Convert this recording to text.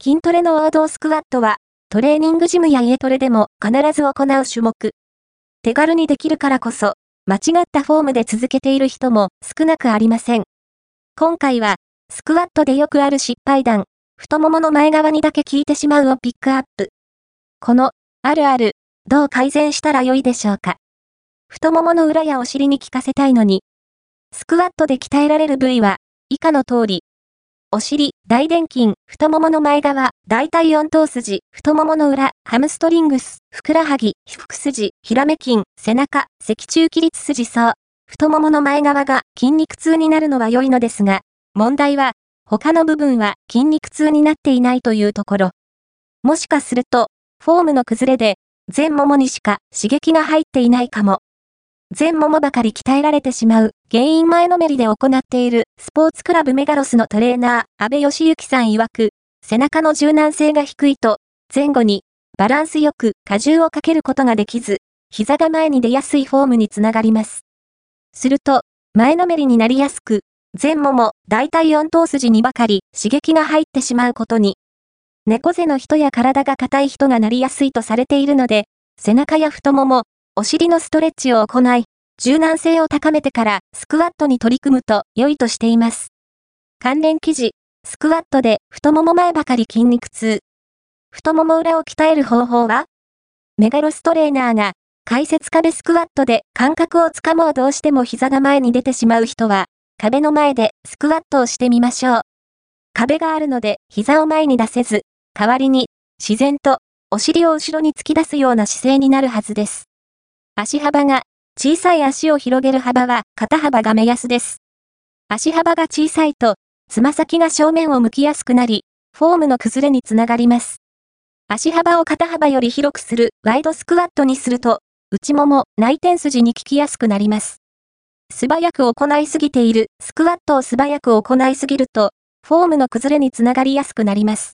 筋トレの王道スクワットは、トレーニングジムや家トレでも必ず行う種目。手軽にできるからこそ、間違ったフォームで続けている人も少なくありません。今回は、スクワットでよくある失敗談、太ももの前側にだけ効いてしまうをピックアップ。この、あるある、どう改善したらよいでしょうか。太ももの裏やお尻に効かせたいのに、スクワットで鍛えられる部位は、以下の通り、お尻、大臀筋、太ももの前側、大腿四頭筋、太ももの裏、ハムストリングス、ふくらはぎ、皮腹筋、ヒラメ筋、背中、脊柱起立筋層。太ももの前側が筋肉痛になるのは良いのですが、問題は、他の部分は筋肉痛になっていないというところ。もしかすると、フォームの崩れで、全ももにしか刺激が入っていないかも。全ももばかり鍛えられてしまう原因前のめりで行っているスポーツクラブメガロスのトレーナー、安倍義行さん曰く、背中の柔軟性が低いと、前後にバランスよく荷重をかけることができず、膝が前に出やすいフォームにつながります。すると、前のめりになりやすく、前もも、大体四頭筋にばかり刺激が入ってしまうことに、猫背の人や体が硬い人がなりやすいとされているので、背中や太もも、お尻のストレッチを行い、柔軟性を高めてからスクワットに取り組むと良いとしています。関連記事、スクワットで太もも前ばかり筋肉痛。太もも裏を鍛える方法は？メガロストレーナーが解説壁スクワットで感覚をつかもうどうしても膝が前に出てしまう人は壁の前でスクワットをしてみましょう。壁があるので膝を前に出せず、代わりに自然とお尻を後ろに突き出すような姿勢になるはずです。足幅が小さい足を広げる幅は肩幅が目安です。足幅が小さいと、つま先が正面を向きやすくなり、フォームの崩れにつながります。足幅を肩幅より広くするワイドスクワットにすると、内もも、内転筋に効きやすくなります。素早く行いすぎているスクワットを素早く行いすぎると、フォームの崩れにつながりやすくなります。